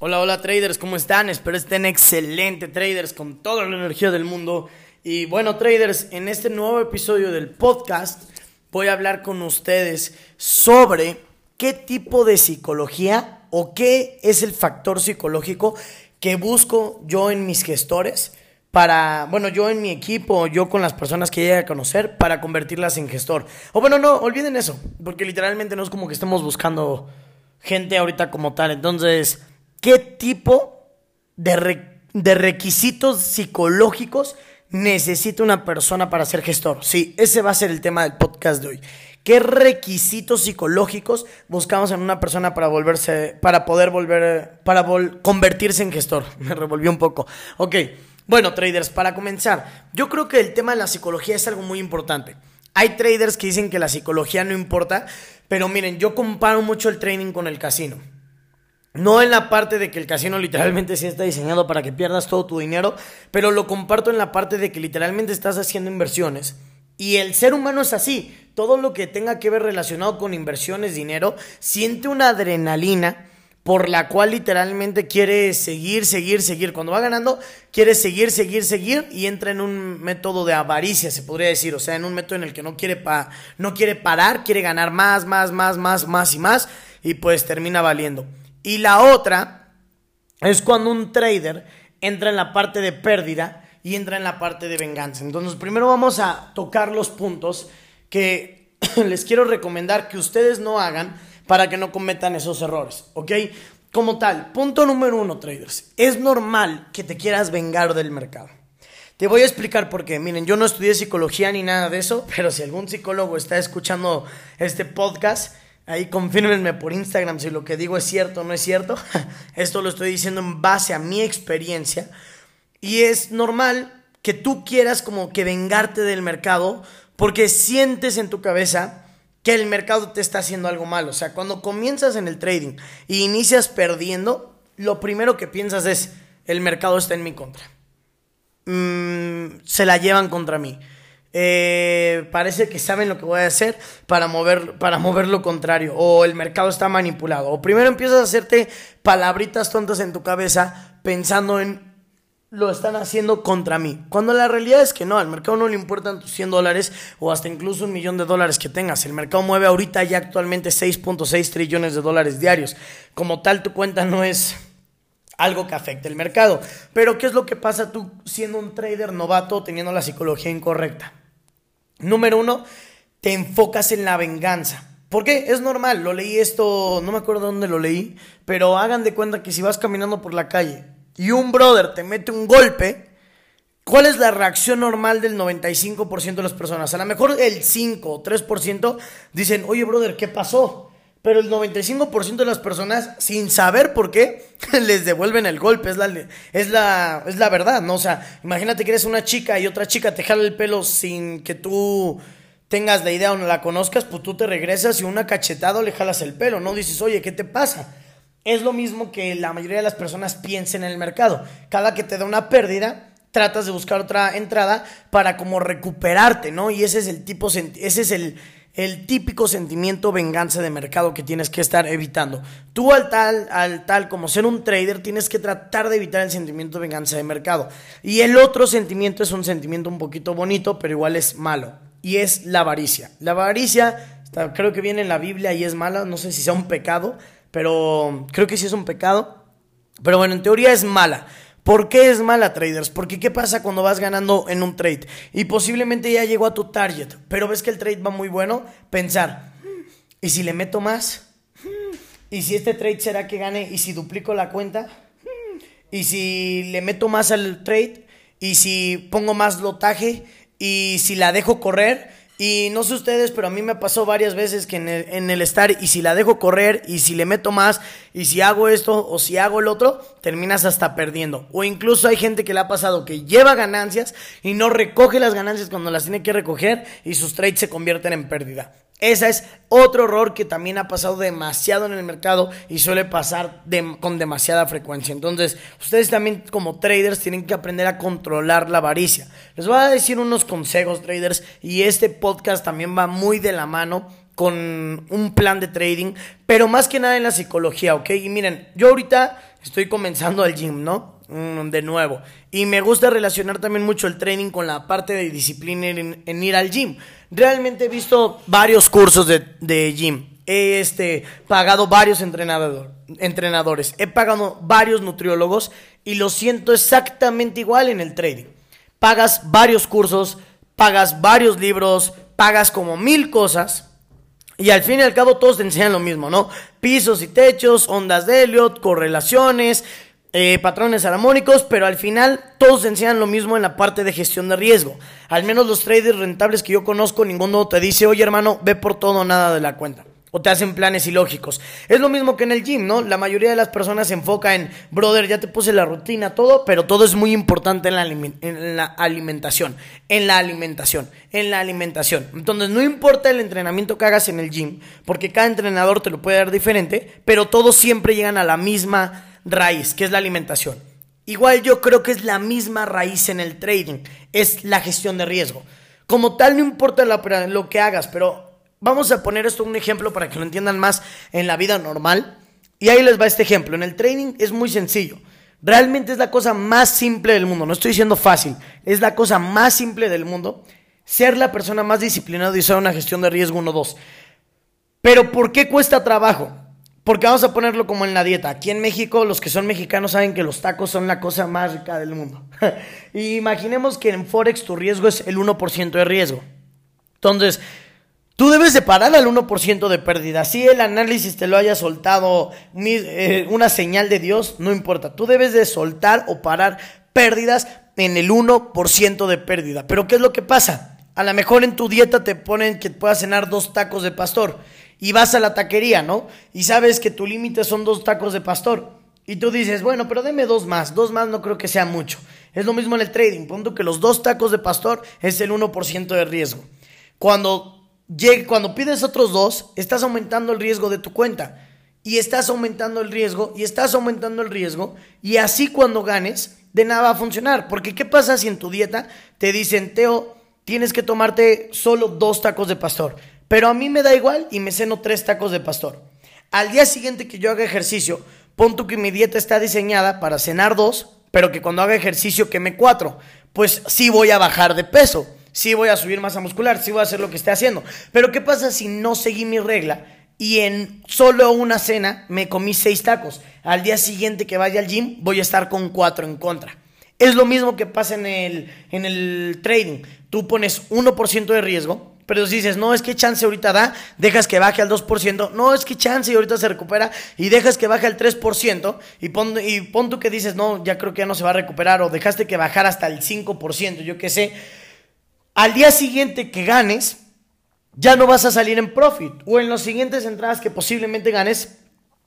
Hola, hola traders, ¿cómo están? Espero estén excelente traders con toda la energía del mundo. Y bueno traders, en este nuevo episodio del podcast voy a hablar con ustedes sobre qué tipo de psicología o qué es el factor psicológico que busco yo en mis gestores para, bueno, yo en mi equipo, yo con las personas que llegue a conocer, para convertirlas en gestor. O bueno, no, olviden eso, porque literalmente no es como que estemos buscando gente ahorita como tal. Entonces, ¿qué tipo de, de requisitos psicológicos necesita una persona para ser gestor? Sí, ese va a ser el tema del podcast de hoy. ¿Qué requisitos psicológicos buscamos en una persona para volverse, para poder volver, para convertirse en gestor? Me revolvió un poco. Ok. Bueno, traders, para comenzar, yo creo que el tema de la psicología es algo muy importante. Hay traders que dicen que la psicología no importa, pero miren, yo comparo mucho el trading con el casino. No en la parte de que el casino literalmente sí está diseñado para que pierdas todo tu dinero, pero lo comparto en la parte de que literalmente estás haciendo inversiones. Y el ser humano es así. Todo lo que tenga que ver relacionado con inversiones, dinero, siente una adrenalina por la cual literalmente quiere seguir, seguir, seguir. Cuando va ganando, quiere seguir, seguir, seguir y entra en un método de avaricia, se podría decir. O sea, en un método en el que no quiere, pa no quiere parar, quiere ganar más, más, más, más, más y más y pues termina valiendo. Y la otra es cuando un trader entra en la parte de pérdida y entra en la parte de venganza. Entonces, primero vamos a tocar los puntos que les quiero recomendar que ustedes no hagan para que no cometan esos errores, ¿ok? Como tal, punto número uno, traders. Es normal que te quieras vengar del mercado. Te voy a explicar por qué. Miren, yo no estudié psicología ni nada de eso, pero si algún psicólogo está escuchando este podcast, ahí confírmenme por Instagram si lo que digo es cierto o no es cierto. Esto lo estoy diciendo en base a mi experiencia. Y es normal que tú quieras como que vengarte del mercado porque sientes en tu cabeza que el mercado te está haciendo algo malo. O sea, cuando comienzas en el trading y inicias perdiendo, lo primero que piensas es, el mercado está en mi contra. Mm, se la llevan contra mí. Eh, parece que saben lo que voy a hacer para mover, para mover lo contrario. O el mercado está manipulado. O primero empiezas a hacerte palabritas tontas en tu cabeza pensando en lo están haciendo contra mí. Cuando la realidad es que no, al mercado no le importan tus 100 dólares o hasta incluso un millón de dólares que tengas. El mercado mueve ahorita ya actualmente 6.6 trillones de dólares diarios. Como tal, tu cuenta no es algo que afecte el mercado. Pero ¿qué es lo que pasa tú siendo un trader novato teniendo la psicología incorrecta? Número uno, te enfocas en la venganza. ¿Por qué? Es normal, lo leí esto, no me acuerdo dónde lo leí, pero hagan de cuenta que si vas caminando por la calle y un brother te mete un golpe, ¿cuál es la reacción normal del 95% de las personas? A lo mejor el 5 o 3% dicen, oye brother, ¿qué pasó? Pero el 95% de las personas, sin saber por qué, les devuelven el golpe. Es la, es, la, es la verdad, ¿no? O sea, imagínate que eres una chica y otra chica te jala el pelo sin que tú tengas la idea o no la conozcas, pues tú te regresas y una cachetada le jalas el pelo, ¿no? Dices, oye, ¿qué te pasa? Es lo mismo que la mayoría de las personas piensen en el mercado. Cada que te da una pérdida, tratas de buscar otra entrada para como recuperarte, ¿no? Y ese es el tipo, ese es el, el típico sentimiento venganza de mercado que tienes que estar evitando. Tú al tal, al tal como ser un trader tienes que tratar de evitar el sentimiento de venganza de mercado. Y el otro sentimiento es un sentimiento un poquito bonito, pero igual es malo. Y es la avaricia. La avaricia, creo que viene en la Biblia y es mala, no sé si sea un pecado, pero creo que sí es un pecado. Pero bueno, en teoría es mala. ¿Por qué es mala, traders? Porque ¿qué pasa cuando vas ganando en un trade? Y posiblemente ya llegó a tu target, pero ves que el trade va muy bueno, pensar, ¿y si le meto más? ¿Y si este trade será que gane? ¿Y si duplico la cuenta? ¿Y si le meto más al trade? ¿Y si pongo más lotaje? ¿Y si la dejo correr? Y no sé ustedes, pero a mí me pasó varias veces que en el, en el, estar, y si la dejo correr, y si le meto más, y si hago esto, o si hago el otro, terminas hasta perdiendo. O incluso hay gente que le ha pasado que lleva ganancias y no recoge las ganancias cuando las tiene que recoger, y sus trades se convierten en pérdida. Ese es otro error que también ha pasado demasiado en el mercado y suele pasar con demasiada frecuencia. Entonces, ustedes también como traders tienen que aprender a controlar la avaricia. Les voy a decir unos consejos traders y este podcast también va muy de la mano con un plan de trading, pero más que nada en la psicología, ¿ok? Y miren, yo ahorita estoy comenzando el gym, ¿no? Mm, de nuevo. Y me gusta relacionar también mucho el training con la parte de disciplina en, ir al gym. Realmente he visto varios cursos de, de gym. He este, pagado varios entrenador, entrenadores. He pagado varios nutriólogos y lo siento exactamente igual en el trading. Pagas varios cursos, pagas varios libros, pagas como mil cosas y al fin y al cabo todos te enseñan lo mismo, ¿no? Pisos y techos, ondas de Elliot, correlaciones, eh, patrones armónicos, pero al final todos te enseñan lo mismo en la parte de gestión de riesgo. Al menos los traders rentables que yo conozco, ninguno te dice, oye hermano, ve por todo nada de la cuenta o te hacen planes ilógicos. Es lo mismo que en el gym, ¿no? La mayoría de las personas se enfoca en, brother, ya te puse la rutina, todo, pero todo es muy importante en la, en la alimentación, en la alimentación, en la alimentación. Entonces, no importa el entrenamiento que hagas en el gym, porque cada entrenador te lo puede dar diferente, pero todos siempre llegan a la misma raíz, que es la alimentación. Igual yo creo que es la misma raíz en el trading, es la gestión de riesgo. Como tal, no importa lo que hagas, pero Vamos a poner esto un ejemplo para que lo entiendan más en la vida normal. Y ahí les va este ejemplo. En el trading es muy sencillo. Realmente es la cosa más simple del mundo. No estoy diciendo fácil. Es la cosa más simple del mundo. Ser la persona más disciplinada y usar una gestión de riesgo 1-2. Pero ¿por qué cuesta trabajo? Porque vamos a ponerlo como en la dieta. Aquí en México, los que son mexicanos saben que los tacos son la cosa más rica del mundo. imaginemos que en Forex tu riesgo es el 1% de riesgo. Entonces, Tú debes de parar al 1% de pérdida. Si el análisis te lo haya soltado eh, una señal de Dios, no importa. Tú debes de soltar o parar pérdidas en el 1% de pérdida. Pero ¿qué es lo que pasa? A lo mejor en tu dieta te ponen que puedas cenar dos tacos de pastor y vas a la taquería, ¿no? Y sabes que tu límite son dos tacos de pastor. Y tú dices, bueno, pero deme dos más. Dos más no creo que sea mucho. Es lo mismo en el trading. Punto que los dos tacos de pastor es el 1% de riesgo. Cuando cuando pides otros dos, estás aumentando el riesgo de tu cuenta. Y estás aumentando el riesgo, y estás aumentando el riesgo, y así cuando ganes, de nada va a funcionar. Porque ¿qué pasa si en tu dieta te dicen, Teo, tienes que tomarte solo dos tacos de pastor? Pero a mí me da igual y me ceno tres tacos de pastor. Al día siguiente que yo haga ejercicio, pon tú que mi dieta está diseñada para cenar dos, pero que cuando haga ejercicio queme cuatro. Pues sí voy a bajar de peso sí voy a subir masa muscular, sí voy a hacer lo que esté haciendo. Pero ¿qué pasa si no seguí mi regla y en solo una cena me comí seis tacos? Al día siguiente que vaya al gym voy a estar con cuatro en contra. Es lo mismo que pasa en el, en el trading. Tú pones 1% de riesgo, pero si dices, no, es que chance ahorita da, dejas que baje al 2%, no, es que chance y ahorita se recupera y dejas que baje al 3% y pon, y pon tú que dices, no, ya creo que ya no se va a recuperar o dejaste que bajara hasta el 5%, yo qué sé al día siguiente que ganes, ya no vas a salir en profit. O en las siguientes entradas que posiblemente ganes,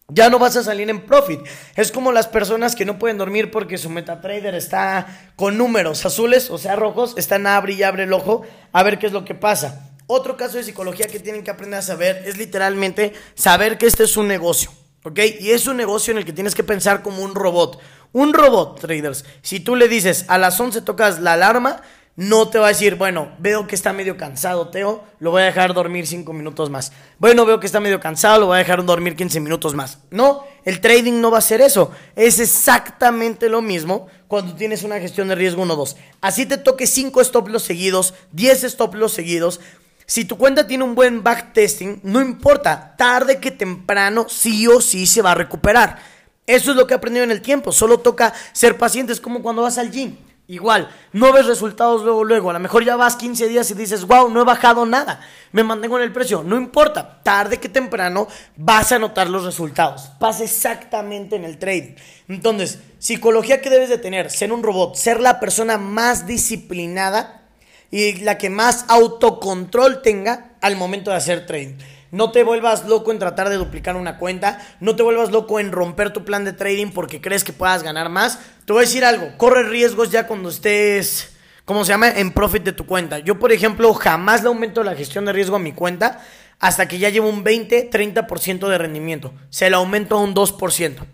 ya no vas a salir en profit. Es como las personas que no pueden dormir porque su MetaTrader está con números azules, o sea, rojos, están abre y abre el ojo a ver qué es lo que pasa. Otro caso de psicología que tienen que aprender a saber es literalmente saber que este es un negocio, ¿ok? Y es un negocio en el que tienes que pensar como un robot. Un robot, traders. Si tú le dices a las 11 tocas la alarma, no te va a decir, bueno, veo que está medio cansado, Teo, lo voy a dejar dormir 5 minutos más. Bueno, veo que está medio cansado, lo voy a dejar dormir 15 minutos más. No, el trading no va a ser eso. Es exactamente lo mismo cuando tienes una gestión de riesgo 1-2. Así te toque 5 stop loss seguidos, 10 stop loss seguidos. Si tu cuenta tiene un buen backtesting, no importa, tarde que temprano sí o sí se va a recuperar. Eso es lo que he aprendido en el tiempo. Solo toca ser pacientes como cuando vas al gym. Igual, no ves resultados luego, luego. A lo mejor ya vas 15 días y dices, wow, no he bajado nada. Me mantengo en el precio. No importa, tarde que temprano vas a notar los resultados. Pasa exactamente en el trading. Entonces, psicología que debes de tener, ser un robot, ser la persona más disciplinada y la que más autocontrol tenga al momento de hacer trading. No te vuelvas loco en tratar de duplicar una cuenta. No te vuelvas loco en romper tu plan de trading porque crees que puedas ganar más. Te voy a decir algo. Corre riesgos ya cuando estés, ¿cómo se llama? En profit de tu cuenta. Yo, por ejemplo, jamás le aumento la gestión de riesgo a mi cuenta hasta que ya llevo un 20, 30% de rendimiento. Se la aumento a un 2%.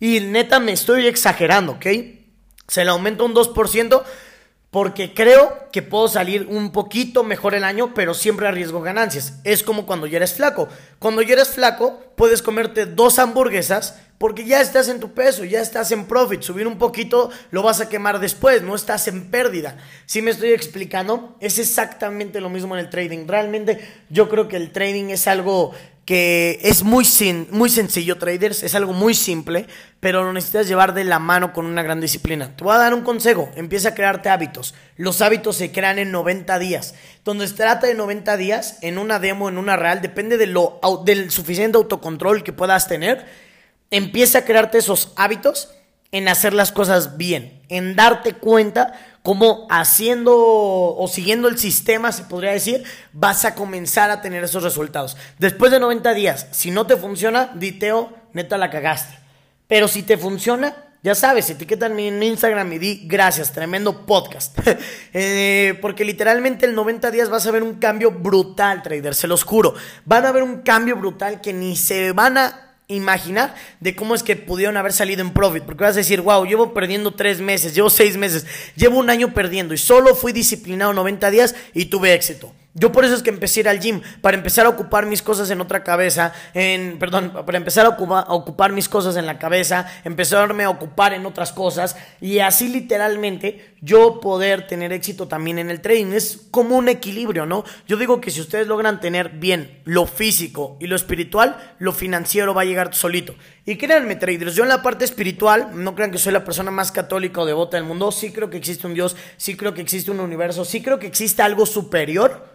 Y neta me estoy exagerando, ¿ok? Se la aumento un 2% porque creo que puedo salir un poquito mejor el año, pero siempre arriesgo ganancias. Es como cuando ya eres flaco. Cuando ya eres flaco, puedes comerte dos hamburguesas, Porque ya estás en tu peso, ya estás en profit. Subir un poquito lo vas a quemar después, no estás en pérdida. Si me estoy explicando, es exactamente lo mismo en el trading. Realmente yo creo que el trading es algo que es muy, muy sencillo, traders, es algo muy simple, pero lo necesitas llevar de la mano con una gran disciplina. Te voy a dar un consejo, empieza a crearte hábitos. Los hábitos se crean en 90 días. Donde se trata de 90 días, en una demo, en una real, depende de lo, del suficiente autocontrol que puedas tener, empieza a crearte esos hábitos en hacer las cosas bien, en darte cuenta cómo haciendo o siguiendo el sistema, se podría decir, vas a comenzar a tener esos resultados. Después de 90 días, si no te funciona, diteo, neta la cagaste. Pero si te funciona, ya sabes, etiquétame en Instagram y di gracias, tremendo podcast. Eh, porque literalmente en 90 días vas a ver un cambio brutal, trader, se los juro. Van a ver un cambio brutal que ni se van a imaginar de cómo es que pudieron haber salido en profit. Porque vas a decir, wow, llevo perdiendo tres meses, llevo seis meses, llevo un año perdiendo y solo fui disciplinado 90 días y tuve éxito. Yo por eso es que empecé a ir al gym, para empezar a ocupar mis cosas en otra cabeza, en, perdón, para empezar a, ocupar mis cosas en la cabeza, empezarme a ocupar en otras cosas y así literalmente yo poder tener éxito también en el trading. Es como un equilibrio, ¿no? Yo digo que si ustedes logran tener bien lo físico y lo espiritual, lo financiero va a llegar solito. Y créanme, traders, yo en la parte espiritual, no crean que soy la persona más católica o devota del mundo, sí creo que existe un Dios, sí creo que existe un universo, sí creo que existe algo superior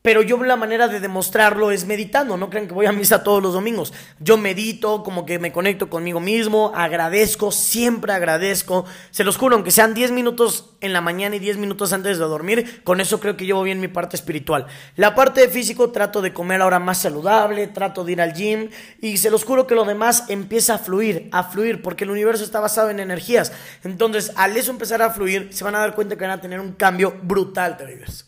pero yo la manera de demostrarlo es meditando. No crean que voy a misa todos los domingos. Yo medito, como que me conecto conmigo mismo, agradezco, siempre agradezco. Se los juro, aunque sean 10 minutos en la mañana y 10 minutos antes de dormir, con eso creo que llevo bien mi parte espiritual. La parte de físico trato de comer ahora más saludable, trato de ir al gym y se los juro que lo demás empieza a fluir, a fluir, porque el universo está basado en energías. Entonces, al eso empezar a fluir, se van a dar cuenta que van a tener un cambio brutal, traders.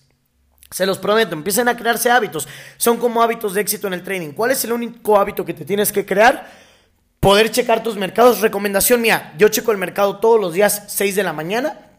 Se los prometo, empiecen a crearse hábitos. Son como hábitos de éxito en el trading. ¿Cuál es el único hábito que te tienes que crear? Poder checar tus mercados. Recomendación mía, yo checo el mercado todos los días 6 de la mañana.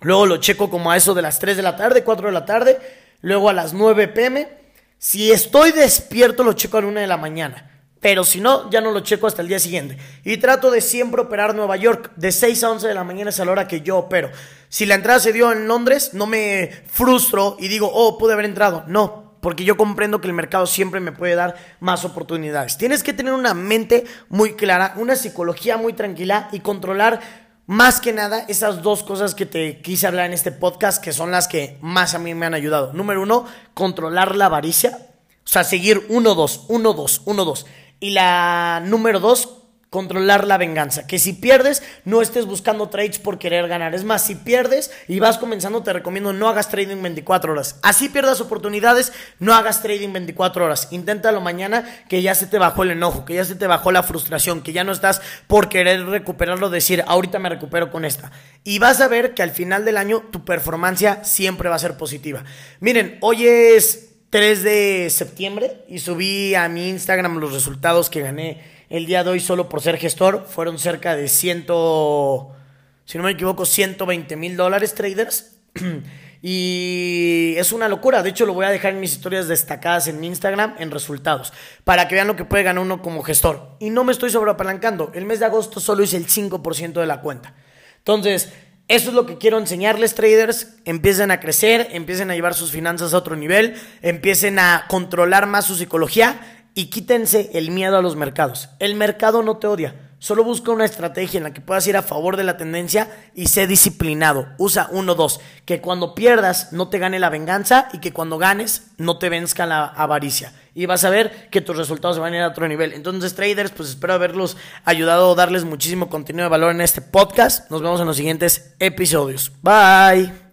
Luego lo checo como a eso de las 3 de la tarde, 4 de la tarde. Luego a las 9 pm. Si estoy despierto, lo checo a la 1 de la mañana. Pero si no, ya no lo checo hasta el día siguiente. Y trato de siempre operar Nueva York. De 6 a 11 de la mañana es a la hora que yo opero. Si la entrada se dio en Londres, no me frustro y digo, oh, pude haber entrado. No, porque yo comprendo que el mercado siempre me puede dar más oportunidades. Tienes que tener una mente muy clara, una psicología muy tranquila y controlar más que nada esas dos cosas que te quise hablar en este podcast, que son las que más a mí me han ayudado. Número uno, controlar la avaricia. O sea, seguir uno, dos, uno, dos, uno, dos. Y la número dos, controlar la venganza. Que si pierdes, no estés buscando trades por querer ganar. Es más, si pierdes y vas comenzando, te recomiendo no hagas trading 24 horas. Así pierdas oportunidades, no hagas trading 24 horas. Inténtalo mañana que ya se te bajó el enojo, que ya se te bajó la frustración, que ya no estás por querer recuperarlo, decir, ahorita me recupero con esta. Y vas a ver que al final del año tu performance siempre va a ser positiva. Miren, hoy es 3 de septiembre y subí a mi Instagram los resultados que gané el día de hoy solo por ser gestor. Fueron cerca de 100, si no me equivoco, 120 mil dólares traders. y es una locura. De hecho, lo voy a dejar en mis historias destacadas en mi Instagram en resultados. Para que vean lo que puede ganar uno como gestor. Y no me estoy sobreapalancando. El mes de agosto solo hice el 5% de la cuenta. Entonces, eso es lo que quiero enseñarles, traders. Empiecen a crecer, empiecen a llevar sus finanzas a otro nivel, empiecen a controlar más su psicología y quítense el miedo a los mercados. El mercado no te odia. Solo busca una estrategia en la que puedas ir a favor de la tendencia y sé disciplinado. Usa uno, dos. Que cuando pierdas no te gane la venganza y que cuando ganes no te venzca la avaricia. Y vas a ver que tus resultados van a ir a otro nivel. Entonces, traders, pues espero haberlos ayudado, darles muchísimo contenido de valor en este podcast. Nos vemos en los siguientes episodios. Bye.